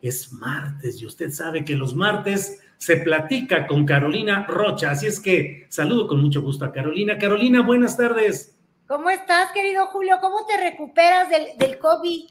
Es martes y usted sabe que los martes se platica con Carolina Rocha. Así es que saludo con mucho gusto a Carolina. Carolina, buenas tardes. ¿Cómo estás, querido Julio? ¿Cómo te recuperas del, del COVID?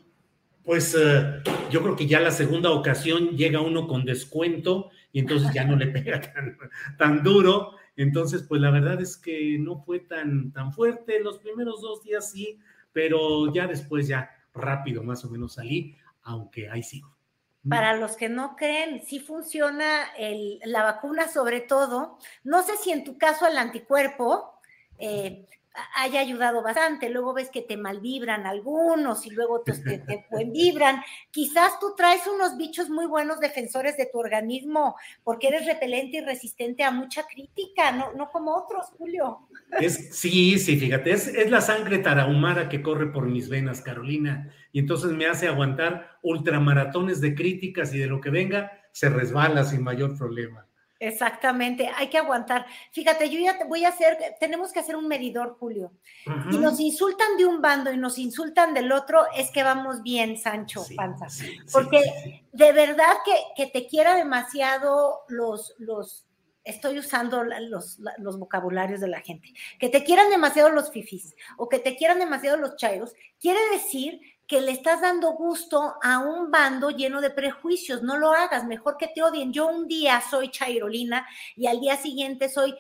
Pues uh, yo creo que ya la segunda ocasión llega uno con descuento y entonces ya no le pega tan, tan duro. Entonces, pues la verdad es que no fue tan, tan fuerte. Los primeros dos días sí, pero ya después ya rápido más o menos salí, aunque ahí sigo. Para los que no creen, sí funciona el, la vacuna sobre todo. No sé si en tu caso el anticuerpo eh, haya ayudado bastante. Luego ves que te malvibran algunos y luego te, te, te buen vibran. Quizás tú traes unos bichos muy buenos defensores de tu organismo porque eres repelente y resistente a mucha crítica, no, no como otros, Julio. Es, sí, sí, fíjate, es, es, la sangre tarahumara que corre por mis venas, Carolina, y entonces me hace aguantar ultramaratones de críticas y de lo que venga, se resbala sin mayor problema. Exactamente, hay que aguantar. Fíjate, yo ya te voy a hacer, tenemos que hacer un medidor, Julio. Uh -huh. Y nos insultan de un bando y nos insultan del otro, es que vamos bien, Sancho sí, Panza. Sí, Porque sí, de verdad que, que, te quiera demasiado los, los, estoy usando los, los, vocabularios de la gente, que te quieran demasiado los fifis o que te quieran demasiado los chairos, quiere decir que le estás dando gusto a un bando lleno de prejuicios. No lo hagas, mejor que te odien. Yo un día soy chairolina y al día siguiente soy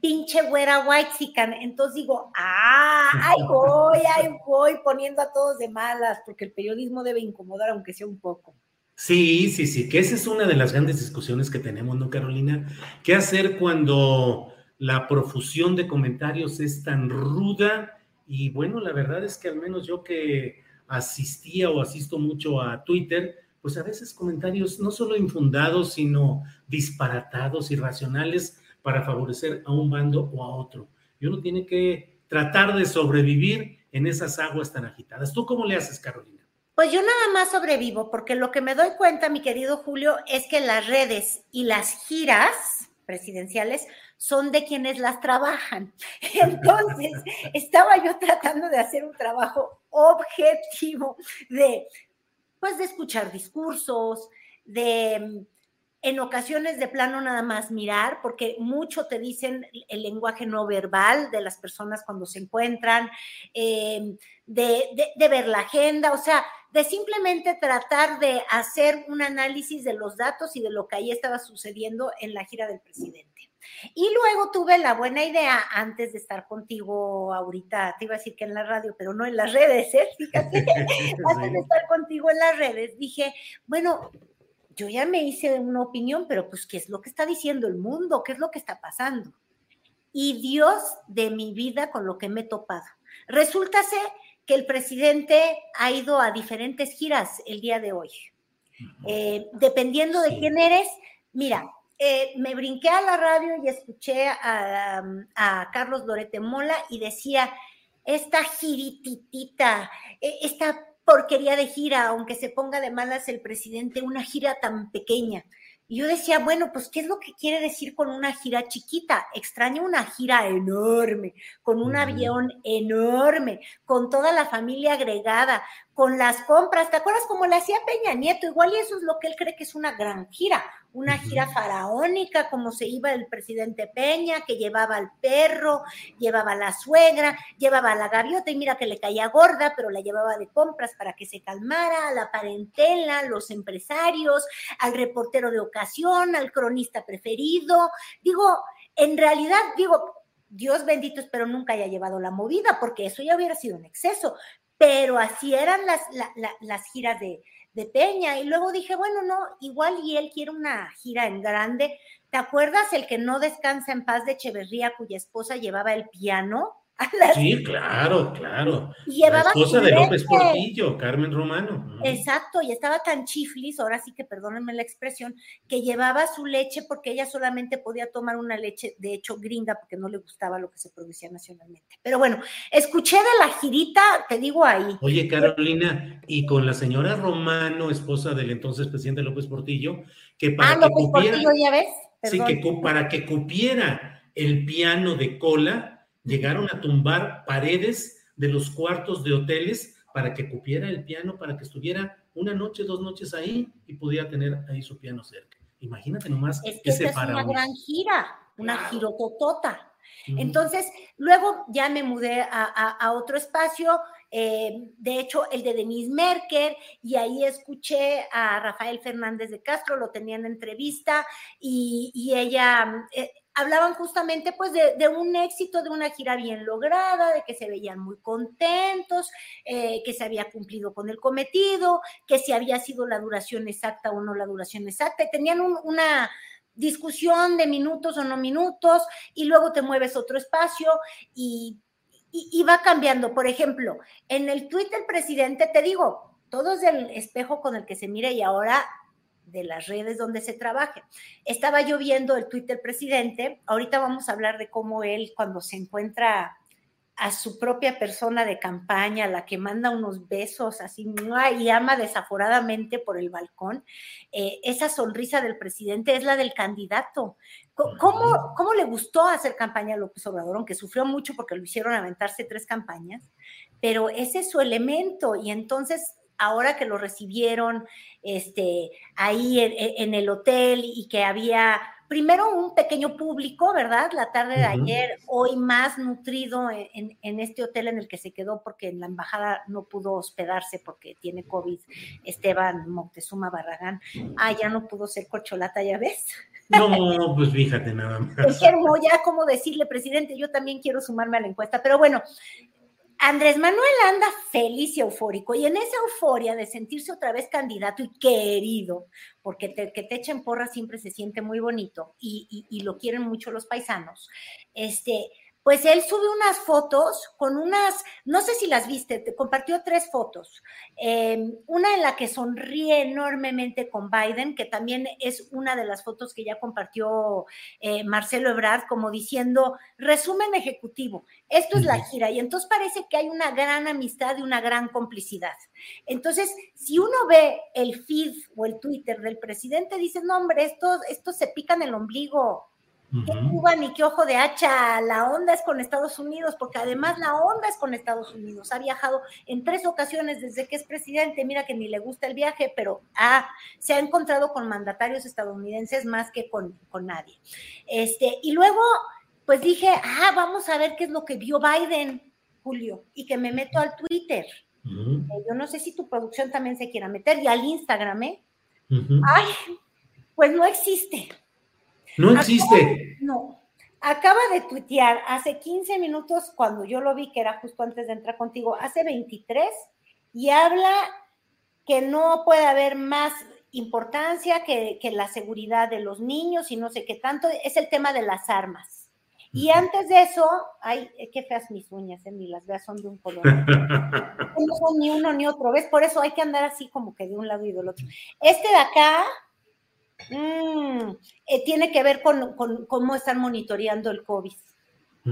pinche güera whitezican. Entonces digo, ah, ahí voy, ahí voy poniendo a todos de malas, porque el periodismo debe incomodar aunque sea un poco. Sí, sí, sí, que esa es una de las grandes discusiones que tenemos, ¿no, Carolina? ¿Qué hacer cuando la profusión de comentarios es tan ruda? Y bueno, la verdad es que al menos yo que asistía o asisto mucho a Twitter, pues a veces comentarios no solo infundados, sino disparatados, irracionales, para favorecer a un bando o a otro. Y uno tiene que tratar de sobrevivir en esas aguas tan agitadas. ¿Tú cómo le haces, Carolina? Pues yo nada más sobrevivo, porque lo que me doy cuenta, mi querido Julio, es que las redes y las giras presidenciales son de quienes las trabajan. Entonces, estaba yo tratando de hacer un trabajo objetivo de, pues, de escuchar discursos, de en ocasiones de plano nada más mirar, porque mucho te dicen el lenguaje no verbal de las personas cuando se encuentran, eh, de, de, de, ver la agenda, o sea, de simplemente tratar de hacer un análisis de los datos y de lo que ahí estaba sucediendo en la gira del presidente. Y luego tuve la buena idea, antes de estar contigo ahorita, te iba a decir que en la radio, pero no en las redes, ¿eh? Fíjate, antes de estar contigo en las redes, dije, bueno, yo ya me hice una opinión, pero pues, ¿qué es lo que está diciendo el mundo? ¿Qué es lo que está pasando? Y Dios de mi vida con lo que me he topado. Resulta ser que el presidente ha ido a diferentes giras el día de hoy. Eh, dependiendo sí. de quién eres, mira, eh, me brinqué a la radio y escuché a, a, Carlos Lorete Mola y decía, esta girititita, e, esta porquería de gira, aunque se ponga de malas el presidente, una gira tan pequeña. Y yo decía, bueno, pues, ¿qué es lo que quiere decir con una gira chiquita? Extraño una gira enorme, con un avión enorme, con toda la familia agregada, con las compras. ¿Te acuerdas cómo le hacía Peña Nieto? Igual y eso es lo que él cree que es una gran gira, una gira faraónica, como se iba el presidente Peña, que llevaba al perro, llevaba a la suegra, llevaba a la gaviota y mira que le caía gorda, pero la llevaba de compras para que se calmara, a la parentela, los empresarios, al reportero de ocasión, al cronista preferido. Digo, en realidad, digo, Dios bendito, espero nunca haya llevado la movida, porque eso ya hubiera sido un exceso, pero así eran las, las giras de, de, Peña. Y luego dije, bueno, no, igual y él quiere una gira en grande. ¿Te acuerdas el que no descansa en paz de Echeverría, cuya esposa llevaba el piano? Sí, claro, claro. la esposa de López Portillo, Carmen Romano. Exacto, y estaba tan chiflis, ahora sí que perdónenme la expresión, que llevaba su leche porque ella solamente podía tomar una leche, de hecho, grinda, porque no le gustaba lo que se producía nacionalmente. Pero bueno, escuché de la girita, te digo ahí. Oye, Carolina, y con la señora Romano, esposa del entonces presidente López Portillo, que para ah, que Portillo, ya ves. Sí, que para que cupiera el piano de cola, llegaron a tumbar paredes de los cuartos de hoteles para que cupiera el piano, para que estuviera una noche, dos noches ahí y pudiera tener ahí su piano cerca. Imagínate nomás es que ese es una gran gira, una girototota. Entonces, luego ya me mudé a, otro espacio, eh, de hecho, el de Denise Merker, y ahí escuché a Rafael Fernández de Castro, lo tenía en entrevista, y, ella, eh, hablaban justamente pues de, un éxito, de una gira bien lograda, de que se veían muy contentos, eh, que se había cumplido con el cometido, que si había sido la duración exacta o no la duración exacta, y tenían una discusión de minutos o no minutos, y luego te mueves otro espacio y, y, va cambiando. Por ejemplo, en el Twitter presidente, te digo, todo es el espejo con el que se mira y ahora de las redes donde se trabaje. Estaba yo viendo el Twitter del presidente, ahorita vamos a hablar de cómo él cuando se encuentra a su propia persona de campaña, la que manda unos besos así y ama desaforadamente por el balcón, eh, esa sonrisa del presidente es la del candidato. ¿Cómo, ¿Cómo le gustó hacer campaña a López Obrador, aunque sufrió mucho porque lo hicieron aventarse tres campañas? Pero ese es su elemento y entonces ahora que lo recibieron este, ahí en, el hotel y que había primero un pequeño público, ¿verdad? La tarde de ayer, hoy más nutrido en, este hotel en el que se quedó porque en la embajada no pudo hospedarse porque tiene COVID, Esteban Moctezuma Barragán. Ah, ya no pudo ser corcholata, ya ves. No, pues fíjate nada más. Es ya como decirle, presidente, yo también quiero sumarme a la encuesta, pero bueno, Andrés Manuel anda feliz y eufórico, y en esa euforia de sentirse otra vez candidato y querido, porque que te echen porra siempre se siente muy bonito y, y lo quieren mucho los paisanos, este, pues él sube unas fotos con unas, no sé si las viste, te compartió tres fotos. Em, una en la que sonríe enormemente con Biden, que también es una de las fotos que ya compartió eh, Marcelo Ebrard, como diciendo, resumen ejecutivo, esto es la gira. Y entonces parece que hay una gran amistad y una gran complicidad. Entonces, si uno ve el feed o el Twitter del presidente, dice, no, hombre, estos, estos se pican el ombligo ¿Qué Cuba ni qué ojo de hacha? La onda es con Estados Unidos, porque además la onda es con Estados Unidos. Ha viajado en tres ocasiones desde que es presidente. Mira que ni le gusta el viaje, pero se ha encontrado con mandatarios estadounidenses más que con, nadie. Este, y luego, pues dije, ah, vamos a ver qué es lo que vio Biden, Julio, y que me meto al Twitter. Eh, yo no sé si tu producción también se quiera meter, y al Instagram, ¿eh? Ay, pues no existe. No existe. no. Acaba de tuitear hace 15 minutos, cuando yo lo vi, que era justo antes de entrar contigo, hace 23, y habla que no puede haber más importancia que, la seguridad de los niños y no sé qué tanto, es el tema de las armas. Y antes de eso, ay, qué feas mis uñas, eh, ni las veas, son de un color. no son ni uno ni otro, ¿ves? Por eso hay que andar así como que de un lado y del otro. Este de acá Mm, eh, tiene que ver con, cómo están monitoreando el COVID.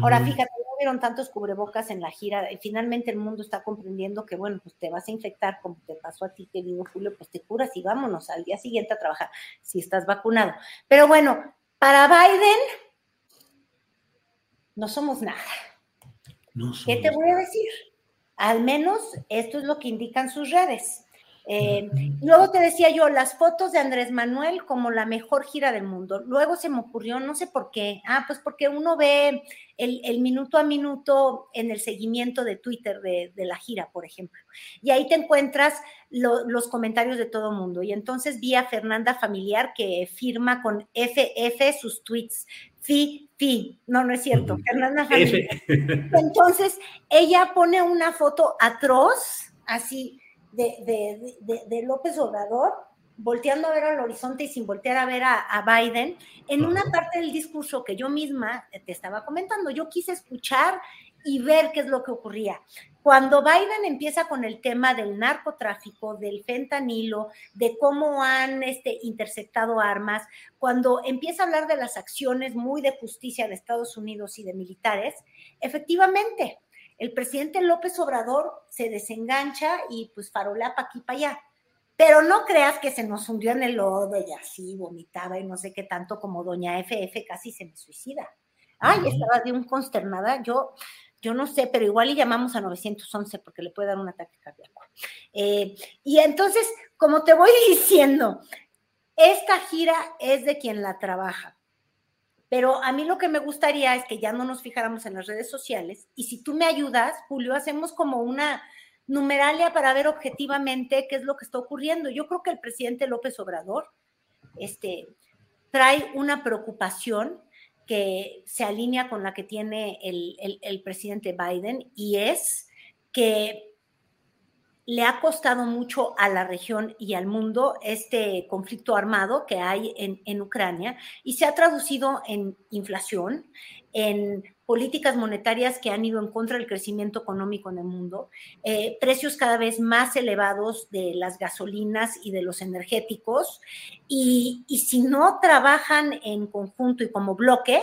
Ahora, fíjate, no vieron tantos cubrebocas en la gira. Y finalmente el mundo está comprendiendo que, bueno, pues te vas a infectar como te pasó a ti, querido Julio, pues te curas y vámonos al día siguiente a trabajar si estás vacunado. Pero bueno, para Biden no somos nada. ¿Qué te voy a decir? Al menos esto es lo que indican sus redes. Eh, luego te decía yo, las fotos de Andrés Manuel como la mejor gira del mundo. Luego se me ocurrió, no sé por qué. Ah, pues porque uno ve el, minuto a minuto en el seguimiento de Twitter de, la gira, por ejemplo. Y ahí te encuentras los comentarios de todo mundo. Y entonces vi a Fernanda Familiar que firma con FF sus tweets. Fi, fi. No, no es cierto. Fernanda Familiar. Entonces, ella pone una foto atroz, así de, López Obrador, volteando a ver al horizonte y sin voltear a ver a, Biden, en una parte del discurso que yo misma te estaba comentando, yo quise escuchar y ver qué es lo que ocurría. Cuando Biden empieza con el tema del narcotráfico, del fentanilo, de cómo han este, interceptado armas, cuando empieza a hablar de las acciones muy de justicia de Estados Unidos y de militares, efectivamente, el presidente López Obrador se desengancha y pues farolea para aquí para allá. Pero no creas que se nos hundió en el lodo y así vomitaba y no sé qué tanto como doña FF casi se me suicida. Ay, estaba de un consternada. Yo, yo no sé, pero igual y llamamos a 911 porque le puede dar un ataque cardíaco. Eh, y entonces, como te voy diciendo, esta gira es de quien la trabaja. Pero a mí lo que me gustaría es que ya no nos fijáramos en las redes sociales y si tú me ayudas, Julio, hacemos como una numeralia para ver objetivamente qué es lo que está ocurriendo. Yo creo que el presidente López Obrador este, trae una preocupación que se alinea con la que tiene el, el presidente Biden y es que le ha costado mucho a la región y al mundo este conflicto armado que hay en, Ucrania y se ha traducido en inflación, en políticas monetarias que han ido en contra del crecimiento económico en el mundo, eh, precios cada vez más elevados de las gasolinas y de los energéticos, y, y si no trabajan en conjunto y como bloque,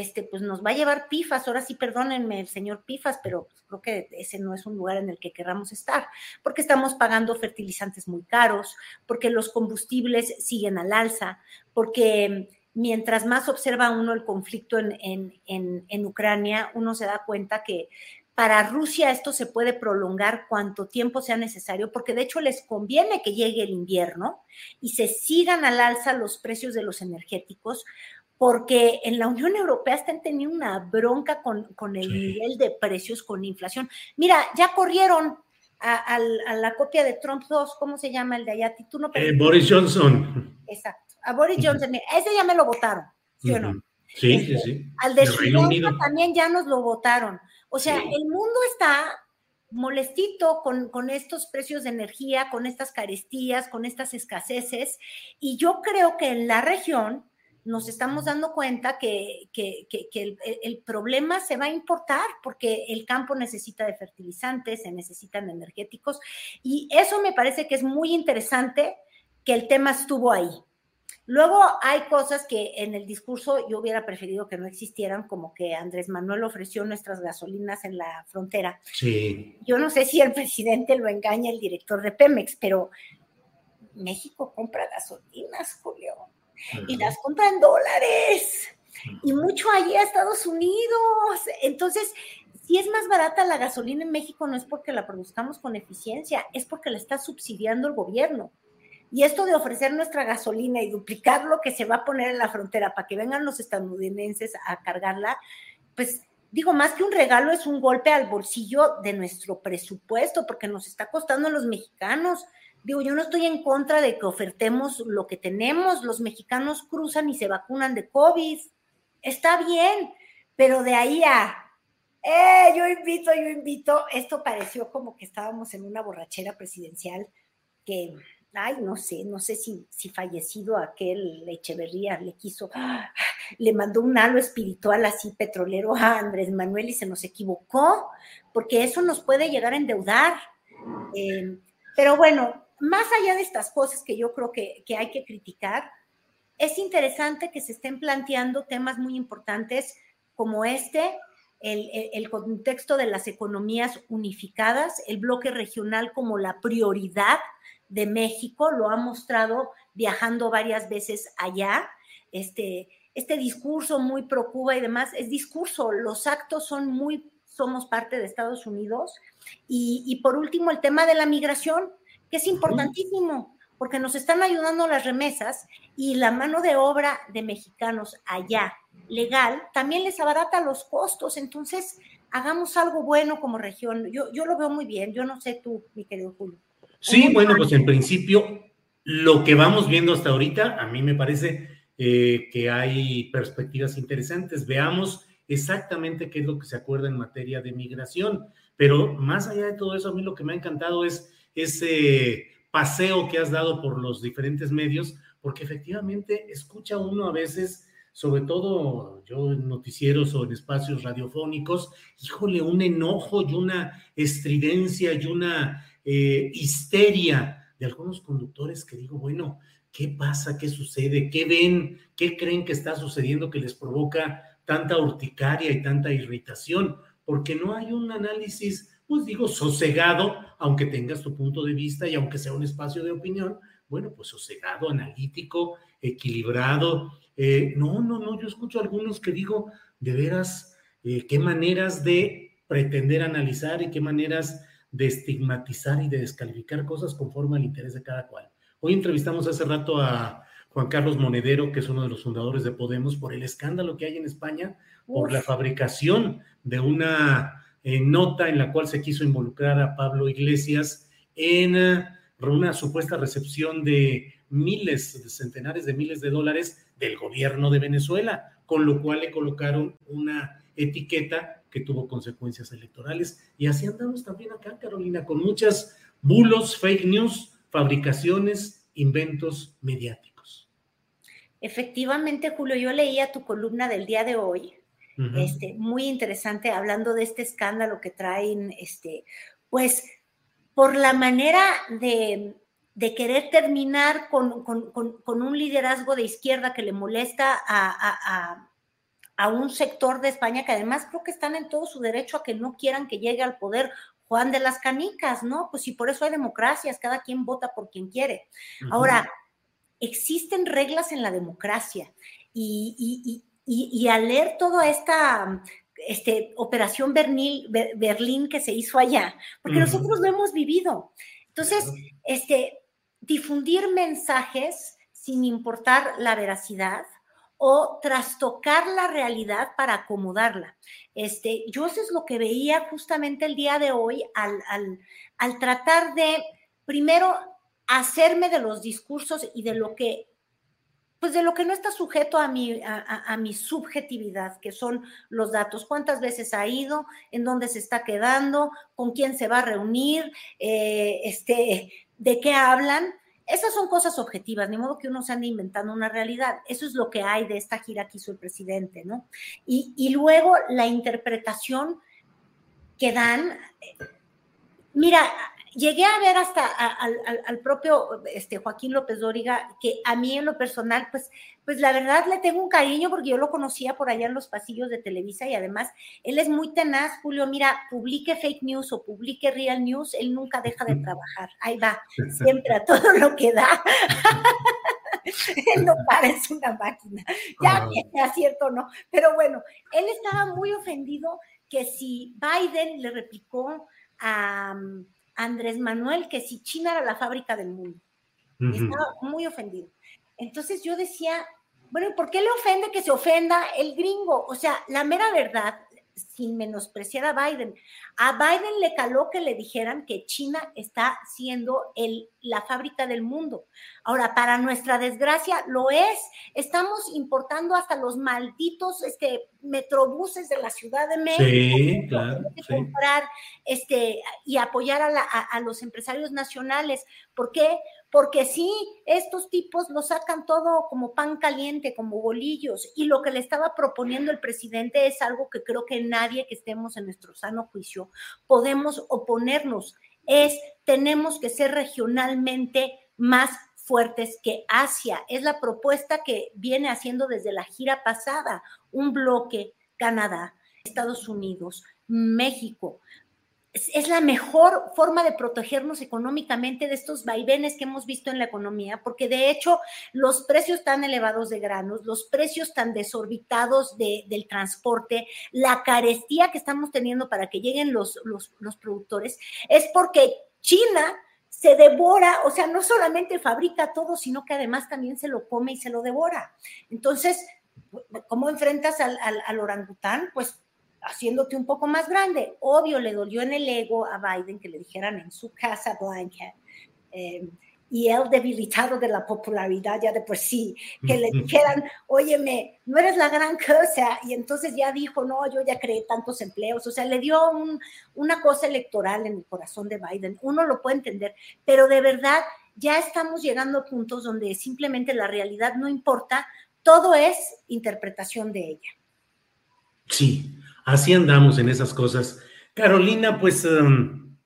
Este, pues nos va a llevar pifas. Ahora sí, perdónenme, señor pifas, pero pues, creo que ese no es un lugar en el que querramos estar, porque estamos pagando fertilizantes muy caros, porque los combustibles siguen al alza, porque mientras más observa uno el conflicto en, en Ucrania, uno se da cuenta que para Rusia esto se puede prolongar cuanto tiempo sea necesario, porque de hecho les conviene que llegue el invierno y se sigan al alza los precios de los energéticos, porque en la Unión Europea están teniendo una bronca con, el nivel de precios, con inflación. Mira, ya corrieron a, la copia de Trump 2, ¿cómo se llama el de allá? ¿Tú no eh, Boris Johnson. Exacto, a Boris Johnson, ese ya me lo votaron, ¿sí o no? Sí, sí, sí. Al de Suiza también ya nos lo votaron. O sea, el mundo está molestito con, con, estos precios de energía, con estas carestías, con estas escaseces, y yo creo que en la región nos estamos dando cuenta que, el, problema se va a importar porque el campo necesita de fertilizantes, se necesitan energéticos y eso me parece que es muy interesante que el tema estuvo ahí. Luego hay cosas que en el discurso yo hubiera preferido que no existieran, como que Andrés Manuel ofreció nuestras gasolinas en la frontera. Sí. Yo no sé si el presidente lo engaña el director de Pemex, pero México compra gasolinas, Julio y las compra en dólares y mucho allí a Estados Unidos. Entonces, si es más barata la gasolina en México, no es porque la produzcamos con eficiencia, es porque la está subsidiando el gobierno. Y esto de ofrecer nuestra gasolina y duplicar lo que se va a poner en la frontera para que vengan los estadounidenses a cargarla, pues digo, más que un regalo es un golpe al bolsillo de nuestro presupuesto, porque nos está costando a los mexicanos. Digo, yo no estoy en contra de que ofertemos lo que tenemos. Los mexicanos cruzan y se vacunan de COVID. Está bien, pero de ahí a, eh, yo invito, yo invito, esto pareció como que estábamos en una borrachera presidencial que ay, no sé, no sé si, si fallecido aquel Echeverría le quiso, le mandó un halo espiritual así petrolero a Andrés Manuel y se nos equivocó, porque eso nos puede llegar a endeudar. Eh, pero bueno, más allá de estas cosas que yo creo que, que hay que criticar, es interesante que se estén planteando temas muy importantes como este, el, el, contexto de las economías unificadas, el bloque regional como la prioridad de México, lo ha mostrado viajando varias veces allá. Este, este discurso muy pro Cuba y demás es discurso, los actos son muy, somos parte de Estados Unidos. Y, y por último, el tema de la migración, que es importantísimo, porque nos están ayudando las remesas y la mano de obra de mexicanos allá, legal, también les abarata los costos. Entonces, hagamos algo bueno como región. Yo, yo lo veo muy bien, yo no sé tú, mi querido Julio. Sí, bueno, pues en principio, lo que vamos viendo hasta ahorita, a mí me parece eh, que hay perspectivas interesantes. Veamos exactamente qué es lo que se acuerda en materia de migración. Pero más allá de todo eso, a mí lo que me ha encantado es ese paseo que has dado por los diferentes medios, porque efectivamente escucha uno a veces, sobre todo yo en noticieros o en espacios radiofónicos, híjole, un enojo y una estridencia y una eh, histeria de algunos conductores que digo, bueno, ¿qué pasa? ¿Qué sucede? ¿Qué ven? ¿Qué creen que está sucediendo que les provoca tanta urticaria y tanta irritación? Porque no hay un análisis, pues digo, sosegado, aunque tengas tu punto de vista y aunque sea un espacio de opinión, bueno, pues sosegado, analítico, equilibrado. Eh, no, no, no, yo escucho a algunos que digo, de veras, eh, qué maneras de pretender analizar y qué maneras de estigmatizar y de descalificar cosas conforme al interés de cada cual. Hoy entrevistamos hace rato a Juan Carlos Monedero, que es uno de los fundadores de Podemos, por el escándalo que hay en España, por la fabricación de una eh, nota en la cual se quiso involucrar a Pablo Iglesias en eh, una supuesta recepción de miles, de centenares de miles de dólares del gobierno de Venezuela, con lo cual le colocaron una etiqueta que tuvo consecuencias electorales. Y así andamos también acá, Carolina, con muchas bulos, fake news, fabricaciones, inventos mediáticos. Efectivamente, Julio, yo leía tu columna del día de hoy, este, muy interesante, hablando de este escándalo que traen, este, pues, por la manera de, querer terminar con, un liderazgo de izquierda que le molesta a a un sector de España que además creo que están en todo su derecho a que no quieran que llegue al poder Juan de las Canicas, ¿no? Pues si por eso hay democracias, cada quien vota por quien quiere. Ahora, existen reglas en la democracia y, al leer toda esta este, operación Berlín que se hizo allá, porque nosotros lo hemos vivido. Entonces, este, difundir mensajes sin importar la veracidad, o trastocar la realidad para acomodarla. Este, yo eso es lo que veía justamente el día de hoy al, al, tratar de, primero, hacerme de los discursos y de lo que, pues de lo que no está sujeto a mi, a, mi subjetividad, que son los datos, cuántas veces ha ido, en dónde se está quedando, con quién se va a reunir, eh, este, de qué hablan esas son cosas objetivas, ni modo que uno se ande inventando una realidad. Eso es lo que hay de esta gira que hizo el presidente, ¿no? Y, luego la interpretación que dan. Mira, llegué a ver hasta al, propio este, Joaquín López Dóriga, que a mí en lo personal, pues, pues la verdad le tengo un cariño porque yo lo conocía por allá en los pasillos de Televisa y además él es muy tenaz, Julio, mira, publique fake news o publique real news, él nunca deja de trabajar, ahí va, siempre a todo lo que da. él no parece una máquina, ya es cierto o no, pero bueno, él estaba muy ofendido que si Biden le replicó a... Andrés Manuel que si China era la fábrica del mundo. Estaba muy ofendido. Entonces yo decía, bueno, ¿por qué le ofende que se ofenda el gringo? O sea, la mera verdad, sin menospreciar a Biden. A Biden le caló que le dijeran que China está siendo el, la fábrica del mundo. Ahora, para nuestra desgracia, lo es. Estamos importando hasta los malditos este, metrobuses de la Ciudad de México. Sí, claro. Comprar este, y apoyar a, a los empresarios nacionales. ¿Por qué? Porque sí, estos tipos lo sacan todo como pan caliente, como bolillos, y lo que le estaba proponiendo el presidente es algo que creo que nadie que estemos en nuestro sano juicio podemos oponernos, es tenemos que ser regionalmente más fuertes que Asia. Es la propuesta que viene haciendo desde la gira pasada, un bloque Canadá, Estados Unidos, México, es la mejor forma de protegernos económicamente de estos vaivenes que hemos visto en la economía, porque de hecho los precios tan elevados de granos, los precios tan desorbitados del transporte, la carestía que estamos teniendo para que lleguen los, los, los productores, es porque China se devora, o sea, no solamente fabrica todo, sino que además también se lo come y se lo devora. Entonces, ¿cómo enfrentas al, al, al orangután? Pues haciéndote un poco más grande. Obvio, le dolió en el ego a Biden que le dijeran en su casa blanca. Eh, y él debilitado de la popularidad ya de por sí, que le dijeran, óyeme, no eres la gran cosa, y entonces ya dijo, no, yo ya creé tantos empleos, o sea, le dio una cosa electoral en el corazón de Biden, uno lo puede entender, pero de verdad ya estamos llegando a puntos donde simplemente la realidad no importa, todo es interpretación de ella. Sí, Así andamos en esas cosas. Carolina, pues em,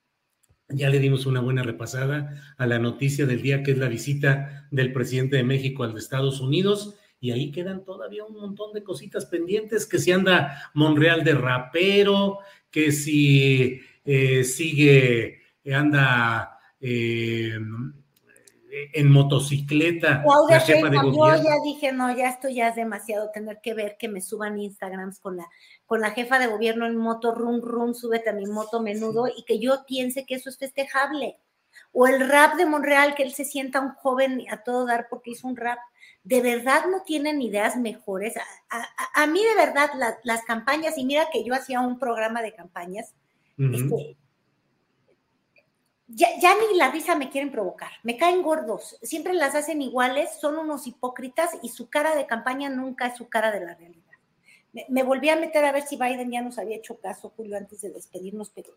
ya le dimos una buena repasada a la noticia del día, que es la visita del presidente de México al de Estados Unidos. Y ahí quedan todavía un montón de cositas pendientes, que si anda Monreal de rapero, que si eh, sigue, anda eh, en motocicleta. Claudia yo ya dije, no, ya esto ya es demasiado tener que ver que me suban Instagrams con la, con la jefa de gobierno en moto, rum, rum, súbete a mi moto menudo y que yo piense que eso es festejable. O el rap de Monreal, que él se sienta un joven a todo dar porque hizo un rap. ¿De verdad no tienen ideas mejores? A, mí de verdad las campañas, y mira que yo hacía un programa de campañas, este, ya, ni la risa me quieren provocar, me caen gordos, siempre las hacen iguales, son unos hipócritas y su cara de campaña nunca es su cara de la realidad. Me, volví a meter a ver si Biden ya nos había hecho caso, Julio, antes de despedirnos, pero...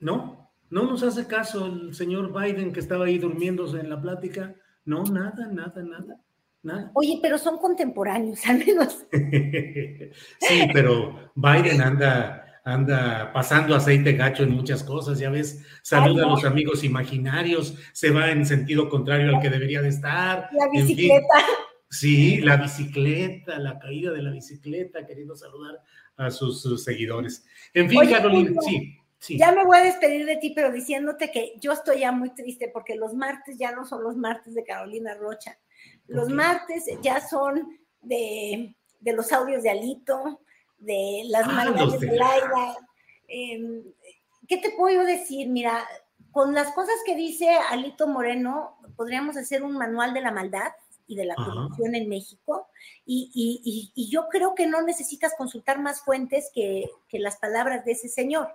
No, no nos hace caso el señor Biden que estaba ahí durmiéndose en la plática. No, nada, nada, nada. Nada. Oye, pero son contemporáneos, al menos. sí, pero Biden anda anda pasando aceite gacho en muchas cosas, ya ves, saluda a los amigos imaginarios, se va en sentido contrario al que debería de estar. La bicicleta. Sí, la bicicleta, la caída de la bicicleta, queriendo saludar a sus, seguidores. En fin, Carolina, sí. Sí. Ya me voy a despedir de ti, pero diciéndote que yo estoy ya muy triste porque los martes ya no son los martes de Carolina Rocha. Los martes ya son de, de, los audios de Alito, de las ah, maldades de Laida. Em, ¿Qué te puedo decir? Mira, con las cosas que dice Alito Moreno, podríamos hacer un manual de la maldad y de la corrupción en México. Y, yo creo que no necesitas consultar más fuentes que, que las palabras de ese señor.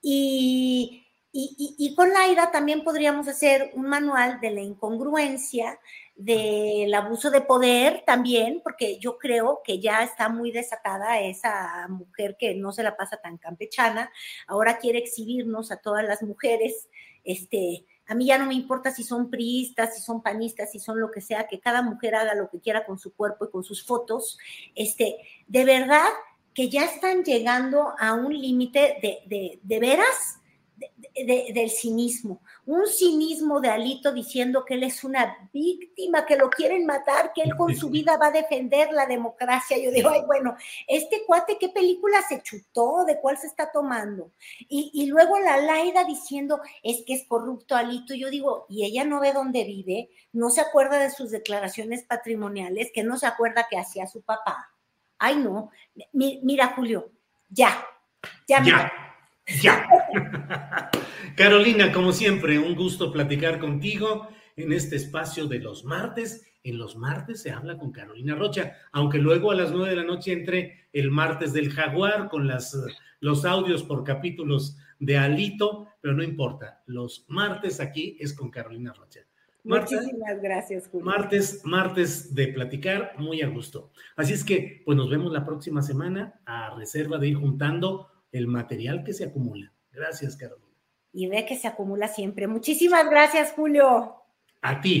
Y, y, con Laida también podríamos hacer un manual de la incongruencia, del abuso de poder también, porque yo creo que ya está muy desatada esa mujer que no se la pasa tan campechana, ahora quiere exhibirnos a todas las mujeres, este, a mí ya no me importa si son priistas, si son panistas, si son lo que sea, que cada mujer haga lo que quiera con su cuerpo y con sus fotos, este, de verdad que ya están llegando a un límite de, de, de veras del cinismo, un cinismo de Alito diciendo que él es una víctima, que lo quieren matar, que él con su vida va a defender la democracia. Yo digo, ay, bueno, este cuate, ¿qué película se chutó? ¿De cuál se está tomando? Y, luego la Laida diciendo, es que es corrupto Alito. Yo digo, y ella no ve dónde vive, no se acuerda de sus declaraciones patrimoniales, que no se acuerda que hacía su papá. Ay, no. mira, Julio, ya, ya, ya Ya. Carolina, como siempre, un gusto platicar contigo en este espacio de los martes. En los martes se habla con Carolina Rocha, aunque luego a las nueve de la noche entre el martes del jaguar con las, los audios por capítulos de Alito, pero no importa. Los martes aquí es con Carolina Rocha. Muchísimas gracias, Julio. Martes, martes de platicar, muy a gusto. Así es que, pues nos vemos la próxima semana a reserva de ir juntando el material que se acumula. Gracias, Carolina. Y ve que se acumula siempre. Muchísimas gracias, Julio. A ti.